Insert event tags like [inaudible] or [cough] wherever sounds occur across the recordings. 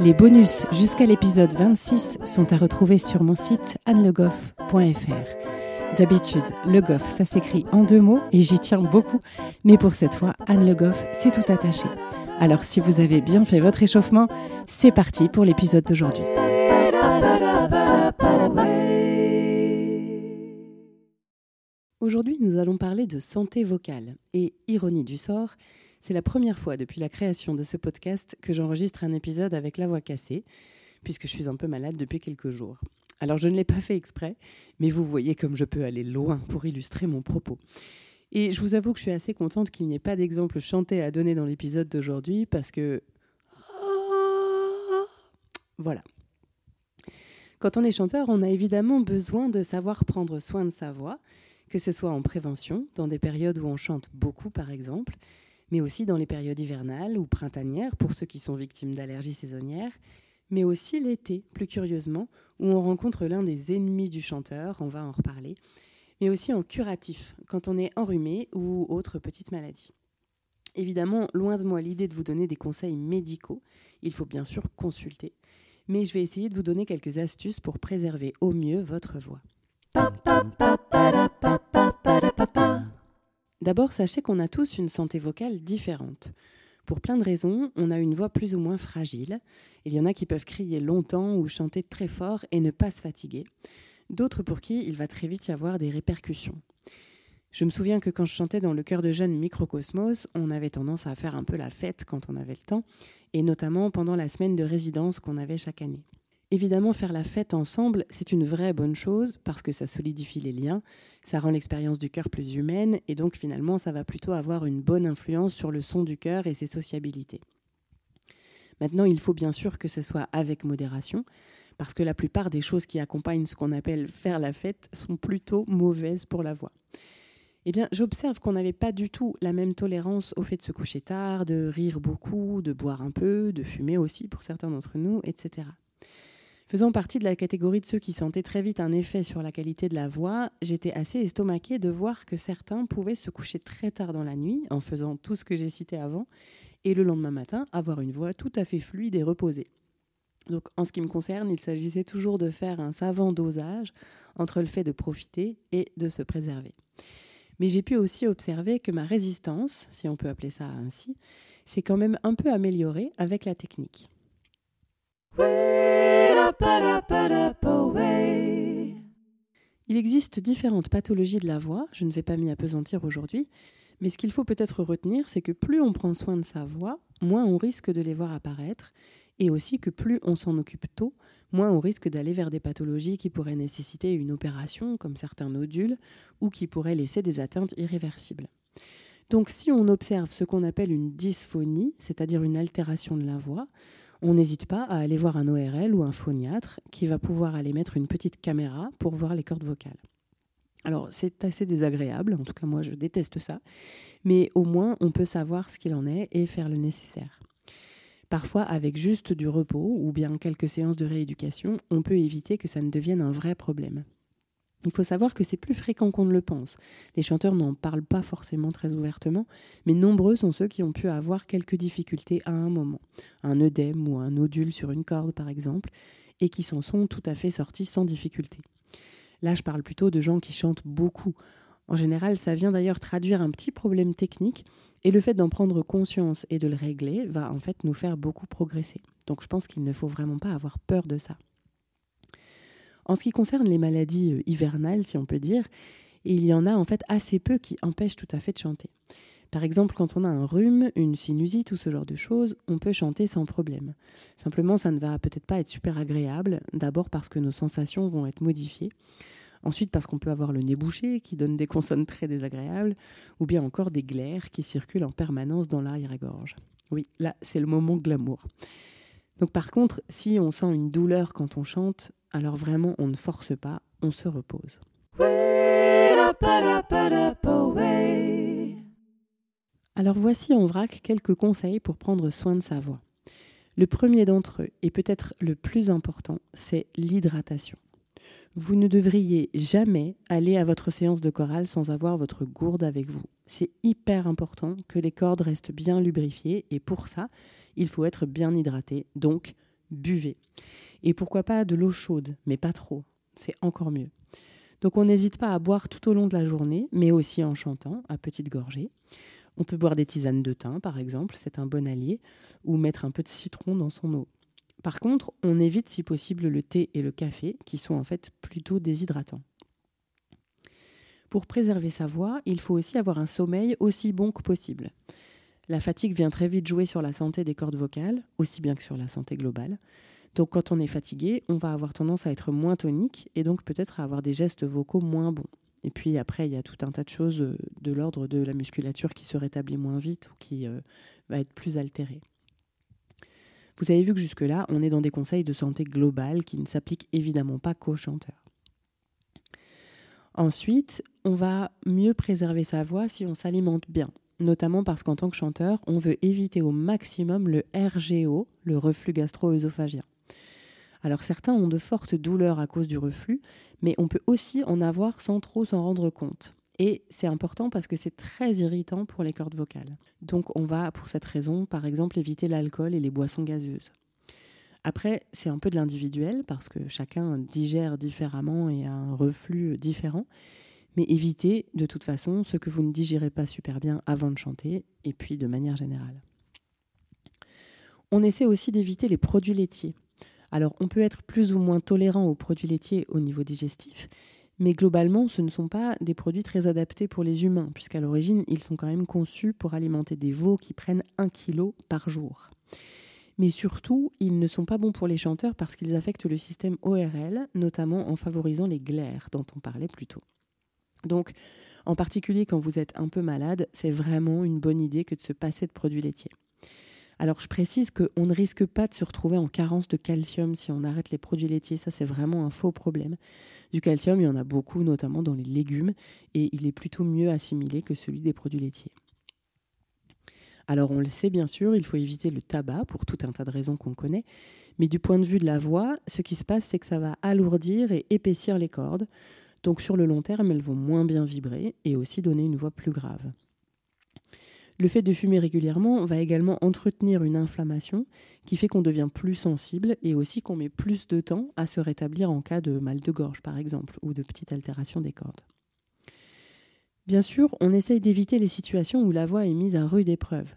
Les bonus jusqu'à l'épisode 26 sont à retrouver sur mon site annelegoff.fr. D'habitude, Le Goff, ça s'écrit en deux mots et j'y tiens beaucoup, mais pour cette fois, Anne Le Goff, c'est tout attaché. Alors si vous avez bien fait votre échauffement, c'est parti pour l'épisode d'aujourd'hui. Aujourd'hui, nous allons parler de santé vocale et ironie du sort, c'est la première fois depuis la création de ce podcast que j'enregistre un épisode avec la voix cassée, puisque je suis un peu malade depuis quelques jours. Alors je ne l'ai pas fait exprès, mais vous voyez comme je peux aller loin pour illustrer mon propos. Et je vous avoue que je suis assez contente qu'il n'y ait pas d'exemple chanté à donner dans l'épisode d'aujourd'hui, parce que... Voilà. Quand on est chanteur, on a évidemment besoin de savoir prendre soin de sa voix, que ce soit en prévention, dans des périodes où on chante beaucoup par exemple, mais aussi dans les périodes hivernales ou printanières pour ceux qui sont victimes d'allergies saisonnières, mais aussi l'été, plus curieusement, où on rencontre l'un des ennemis du chanteur, on va en reparler, mais aussi en curatif, quand on est enrhumé ou autre petite maladie. Évidemment, loin de moi l'idée de vous donner des conseils médicaux, il faut bien sûr consulter, mais je vais essayer de vous donner quelques astuces pour préserver au mieux votre voix. D'abord, sachez qu'on a tous une santé vocale différente. Pour plein de raisons, on a une voix plus ou moins fragile. Il y en a qui peuvent crier longtemps ou chanter très fort et ne pas se fatiguer. D'autres pour qui il va très vite y avoir des répercussions. Je me souviens que quand je chantais dans le chœur de jeunes Microcosmos, on avait tendance à faire un peu la fête quand on avait le temps, et notamment pendant la semaine de résidence qu'on avait chaque année. Évidemment, faire la fête ensemble, c'est une vraie bonne chose parce que ça solidifie les liens, ça rend l'expérience du cœur plus humaine et donc finalement, ça va plutôt avoir une bonne influence sur le son du cœur et ses sociabilités. Maintenant, il faut bien sûr que ce soit avec modération parce que la plupart des choses qui accompagnent ce qu'on appelle faire la fête sont plutôt mauvaises pour la voix. Eh bien, j'observe qu'on n'avait pas du tout la même tolérance au fait de se coucher tard, de rire beaucoup, de boire un peu, de fumer aussi pour certains d'entre nous, etc. Faisant partie de la catégorie de ceux qui sentaient très vite un effet sur la qualité de la voix, j'étais assez estomaquée de voir que certains pouvaient se coucher très tard dans la nuit en faisant tout ce que j'ai cité avant et le lendemain matin avoir une voix tout à fait fluide et reposée. Donc en ce qui me concerne, il s'agissait toujours de faire un savant dosage entre le fait de profiter et de se préserver. Mais j'ai pu aussi observer que ma résistance, si on peut appeler ça ainsi, s'est quand même un peu améliorée avec la technique. Il existe différentes pathologies de la voix, je ne vais pas m'y apesantir aujourd'hui, mais ce qu'il faut peut-être retenir, c'est que plus on prend soin de sa voix, moins on risque de les voir apparaître, et aussi que plus on s'en occupe tôt, moins on risque d'aller vers des pathologies qui pourraient nécessiter une opération, comme certains nodules, ou qui pourraient laisser des atteintes irréversibles. Donc si on observe ce qu'on appelle une dysphonie, c'est-à-dire une altération de la voix, on n'hésite pas à aller voir un ORL ou un phoniatre qui va pouvoir aller mettre une petite caméra pour voir les cordes vocales. Alors c'est assez désagréable, en tout cas moi je déteste ça, mais au moins on peut savoir ce qu'il en est et faire le nécessaire. Parfois avec juste du repos ou bien quelques séances de rééducation, on peut éviter que ça ne devienne un vrai problème. Il faut savoir que c'est plus fréquent qu'on ne le pense. Les chanteurs n'en parlent pas forcément très ouvertement, mais nombreux sont ceux qui ont pu avoir quelques difficultés à un moment, un œdème ou un nodule sur une corde par exemple, et qui s'en sont tout à fait sortis sans difficulté. Là, je parle plutôt de gens qui chantent beaucoup. En général, ça vient d'ailleurs traduire un petit problème technique, et le fait d'en prendre conscience et de le régler va en fait nous faire beaucoup progresser. Donc je pense qu'il ne faut vraiment pas avoir peur de ça. En ce qui concerne les maladies euh, hivernales, si on peut dire, il y en a en fait assez peu qui empêchent tout à fait de chanter. Par exemple, quand on a un rhume, une sinusite ou ce genre de choses, on peut chanter sans problème. Simplement, ça ne va peut-être pas être super agréable, d'abord parce que nos sensations vont être modifiées, ensuite parce qu'on peut avoir le nez bouché qui donne des consonnes très désagréables, ou bien encore des glaires qui circulent en permanence dans l'arrière-gorge. Oui, là, c'est le moment glamour. Donc par contre, si on sent une douleur quand on chante, alors vraiment on ne force pas, on se repose. Alors voici en vrac quelques conseils pour prendre soin de sa voix. Le premier d'entre eux, et peut-être le plus important, c'est l'hydratation. Vous ne devriez jamais aller à votre séance de chorale sans avoir votre gourde avec vous. C'est hyper important que les cordes restent bien lubrifiées et pour ça, il faut être bien hydraté. Donc, buvez. Et pourquoi pas de l'eau chaude, mais pas trop. C'est encore mieux. Donc on n'hésite pas à boire tout au long de la journée, mais aussi en chantant à petite gorgée. On peut boire des tisanes de thym, par exemple, c'est un bon allié, ou mettre un peu de citron dans son eau. Par contre, on évite si possible le thé et le café, qui sont en fait plutôt déshydratants. Pour préserver sa voix, il faut aussi avoir un sommeil aussi bon que possible. La fatigue vient très vite jouer sur la santé des cordes vocales, aussi bien que sur la santé globale. Donc quand on est fatigué, on va avoir tendance à être moins tonique et donc peut-être à avoir des gestes vocaux moins bons. Et puis après, il y a tout un tas de choses euh, de l'ordre de la musculature qui se rétablit moins vite ou qui euh, va être plus altérée. Vous avez vu que jusque-là, on est dans des conseils de santé globale qui ne s'appliquent évidemment pas qu'aux chanteurs. Ensuite, on va mieux préserver sa voix si on s'alimente bien, notamment parce qu'en tant que chanteur, on veut éviter au maximum le RGO, le reflux gastro-œsophagien. Alors certains ont de fortes douleurs à cause du reflux, mais on peut aussi en avoir sans trop s'en rendre compte. Et c'est important parce que c'est très irritant pour les cordes vocales. Donc on va pour cette raison par exemple éviter l'alcool et les boissons gazeuses. Après, c'est un peu de l'individuel parce que chacun digère différemment et a un reflux différent. Mais évitez de toute façon ce que vous ne digérez pas super bien avant de chanter et puis de manière générale. On essaie aussi d'éviter les produits laitiers. Alors, on peut être plus ou moins tolérant aux produits laitiers au niveau digestif, mais globalement, ce ne sont pas des produits très adaptés pour les humains, puisqu'à l'origine, ils sont quand même conçus pour alimenter des veaux qui prennent 1 kg par jour. Mais surtout, ils ne sont pas bons pour les chanteurs parce qu'ils affectent le système ORL, notamment en favorisant les glaires dont on parlait plus tôt. Donc, en particulier quand vous êtes un peu malade, c'est vraiment une bonne idée que de se passer de produits laitiers. Alors je précise qu'on ne risque pas de se retrouver en carence de calcium si on arrête les produits laitiers, ça c'est vraiment un faux problème. Du calcium, il y en a beaucoup, notamment dans les légumes, et il est plutôt mieux assimilé que celui des produits laitiers. Alors on le sait bien sûr, il faut éviter le tabac pour tout un tas de raisons qu'on connaît, mais du point de vue de la voix, ce qui se passe c'est que ça va alourdir et épaissir les cordes, donc sur le long terme elles vont moins bien vibrer et aussi donner une voix plus grave. Le fait de fumer régulièrement va également entretenir une inflammation qui fait qu'on devient plus sensible et aussi qu'on met plus de temps à se rétablir en cas de mal de gorge par exemple ou de petites altérations des cordes. Bien sûr, on essaye d'éviter les situations où la voix est mise à rude épreuve.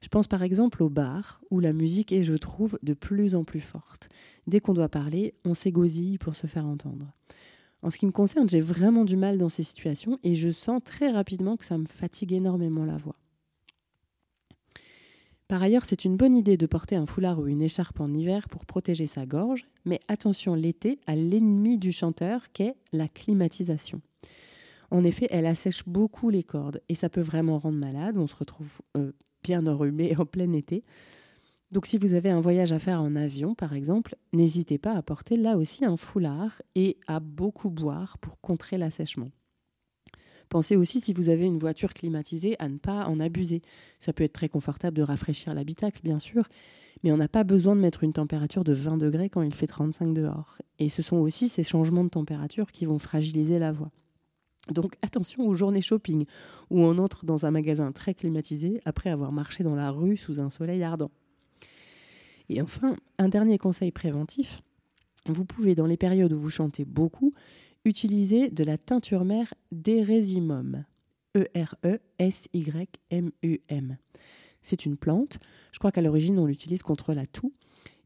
Je pense par exemple au bar, où la musique est, je trouve, de plus en plus forte. Dès qu'on doit parler, on s'égosille pour se faire entendre. En ce qui me concerne, j'ai vraiment du mal dans ces situations et je sens très rapidement que ça me fatigue énormément la voix. Par ailleurs, c'est une bonne idée de porter un foulard ou une écharpe en hiver pour protéger sa gorge, mais attention l'été à l'ennemi du chanteur qu'est la climatisation. En effet, elle assèche beaucoup les cordes et ça peut vraiment rendre malade. On se retrouve euh, bien enrhumé [laughs] en plein été. Donc si vous avez un voyage à faire en avion, par exemple, n'hésitez pas à porter là aussi un foulard et à beaucoup boire pour contrer l'assèchement. Pensez aussi, si vous avez une voiture climatisée, à ne pas en abuser. Ça peut être très confortable de rafraîchir l'habitacle, bien sûr, mais on n'a pas besoin de mettre une température de 20 degrés quand il fait 35 dehors. Et ce sont aussi ces changements de température qui vont fragiliser la voix. Donc attention aux journées shopping, où on entre dans un magasin très climatisé après avoir marché dans la rue sous un soleil ardent. Et enfin, un dernier conseil préventif. Vous pouvez, dans les périodes où vous chantez beaucoup, utiliser de la teinture mère d'Eresimum. E-R-E-S-Y-M-U-M. C'est une plante. Je crois qu'à l'origine, on l'utilise contre la toux.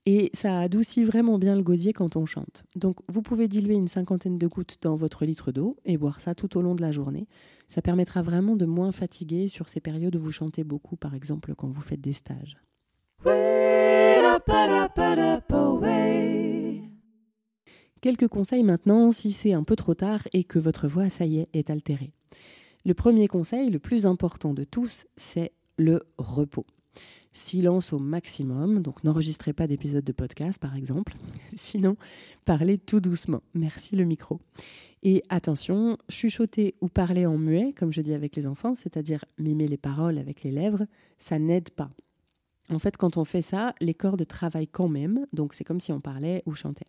Et ça adoucit vraiment bien le gosier quand on chante. Donc vous pouvez diluer une cinquantaine de gouttes dans votre litre d'eau et boire ça tout au long de la journée. Ça permettra vraiment de moins fatiguer sur ces périodes où vous chantez beaucoup, par exemple quand vous faites des stages. Quelques conseils maintenant si c'est un peu trop tard et que votre voix, ça y est, est altérée. Le premier conseil, le plus important de tous, c'est le repos. Silence au maximum, donc n'enregistrez pas d'épisode de podcast par exemple. [laughs] Sinon, parlez tout doucement. Merci le micro. Et attention, chuchoter ou parler en muet, comme je dis avec les enfants, c'est-à-dire mimer les paroles avec les lèvres, ça n'aide pas. En fait, quand on fait ça, les cordes travaillent quand même, donc c'est comme si on parlait ou chantait.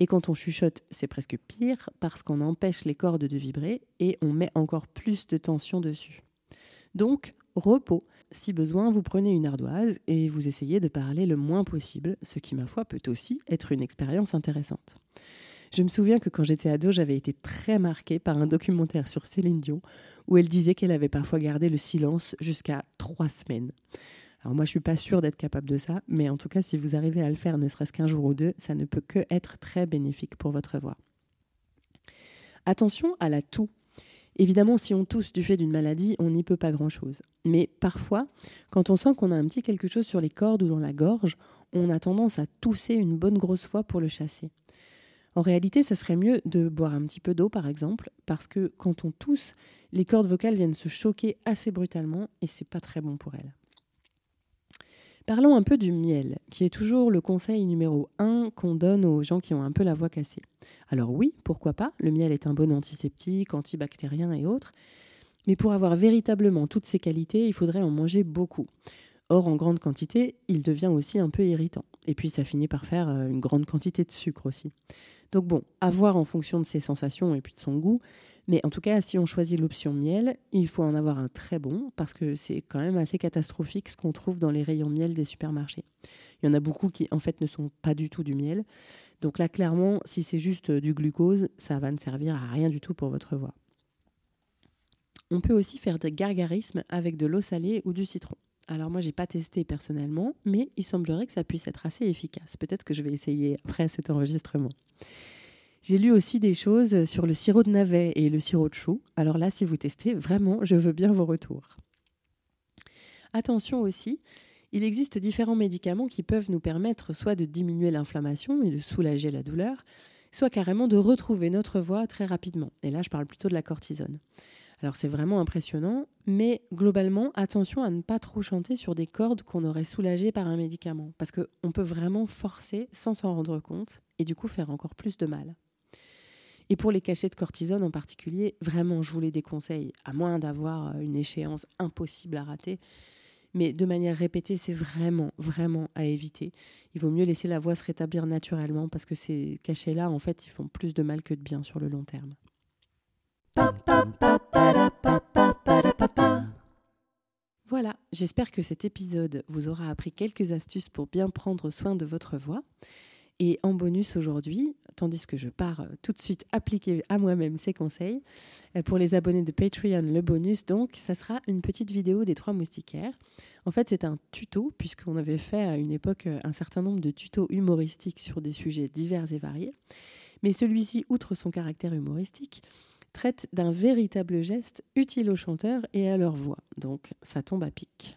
Et quand on chuchote, c'est presque pire parce qu'on empêche les cordes de vibrer et on met encore plus de tension dessus. Donc, repos. Si besoin, vous prenez une ardoise et vous essayez de parler le moins possible, ce qui, ma foi, peut aussi être une expérience intéressante. Je me souviens que quand j'étais ado, j'avais été très marquée par un documentaire sur Céline Dion où elle disait qu'elle avait parfois gardé le silence jusqu'à trois semaines. Alors moi, je suis pas sûre d'être capable de ça, mais en tout cas, si vous arrivez à le faire ne serait-ce qu'un jour ou deux, ça ne peut que être très bénéfique pour votre voix. Attention à la toux. Évidemment, si on tousse du fait d'une maladie, on n'y peut pas grand-chose. Mais parfois, quand on sent qu'on a un petit quelque chose sur les cordes ou dans la gorge, on a tendance à tousser une bonne grosse fois pour le chasser. En réalité, ça serait mieux de boire un petit peu d'eau, par exemple, parce que quand on tousse, les cordes vocales viennent se choquer assez brutalement et c'est pas très bon pour elles. Parlons un peu du miel, qui est toujours le conseil numéro un qu'on donne aux gens qui ont un peu la voix cassée. Alors oui, pourquoi pas, le miel est un bon antiseptique, antibactérien et autres, mais pour avoir véritablement toutes ces qualités, il faudrait en manger beaucoup. Or, en grande quantité, il devient aussi un peu irritant. Et puis, ça finit par faire euh, une grande quantité de sucre aussi. Donc bon, à voir en fonction de ses sensations et puis de son goût, mais en tout cas, si on choisit l'option miel, il faut en avoir un très bon parce que c'est quand même assez catastrophique ce qu'on trouve dans les rayons miel des supermarchés. Il y en a beaucoup qui en fait ne sont pas du tout du miel. Donc là, clairement, si c'est juste du glucose, ça va ne servir à rien du tout pour votre voix. On peut aussi faire des gargarismes avec de l'eau salée ou du citron. Alors moi, j'ai pas testé personnellement, mais il semblerait que ça puisse être assez efficace. Peut-être que je vais essayer après cet enregistrement. J'ai lu aussi des choses sur le sirop de navet et le sirop de chou. Alors là, si vous testez, vraiment, je veux bien vos retours. Attention aussi, il existe différents médicaments qui peuvent nous permettre soit de diminuer l'inflammation et de soulager la douleur, soit carrément de retrouver notre voix très rapidement. Et là, je parle plutôt de la cortisone. Alors c'est vraiment impressionnant, mais globalement, attention à ne pas trop chanter sur des cordes qu'on aurait soulagées par un médicament, parce qu'on peut vraiment forcer sans s'en rendre compte, et du coup faire encore plus de mal. Et pour les cachets de cortisone en particulier, vraiment, je vous les déconseille, à moins d'avoir euh, une échéance impossible à rater. Mais de manière répétée, c'est vraiment, vraiment à éviter. Il vaut mieux laisser la voix se rétablir naturellement parce que ces cachets-là, en fait, ils font plus de mal que de bien sur le long terme. Voilà, j'espère que cet épisode vous aura appris quelques astuces pour bien prendre soin de votre voix. Et en bonus aujourd'hui, tandis que je pars tout de suite appliquer à moi-même ces conseils, euh, pour les abonnés de Patreon, le bonus, donc, ça sera une petite vidéo des trois moustiquaires. En fait, c'est un tuto, puisqu'on avait fait à une époque un certain nombre de tutos humoristiques sur des sujets divers et variés. Mais celui-ci, outre son caractère humoristique, traite d'un véritable geste utile aux chanteurs et à leur voix. Donc, ça tombe à pic.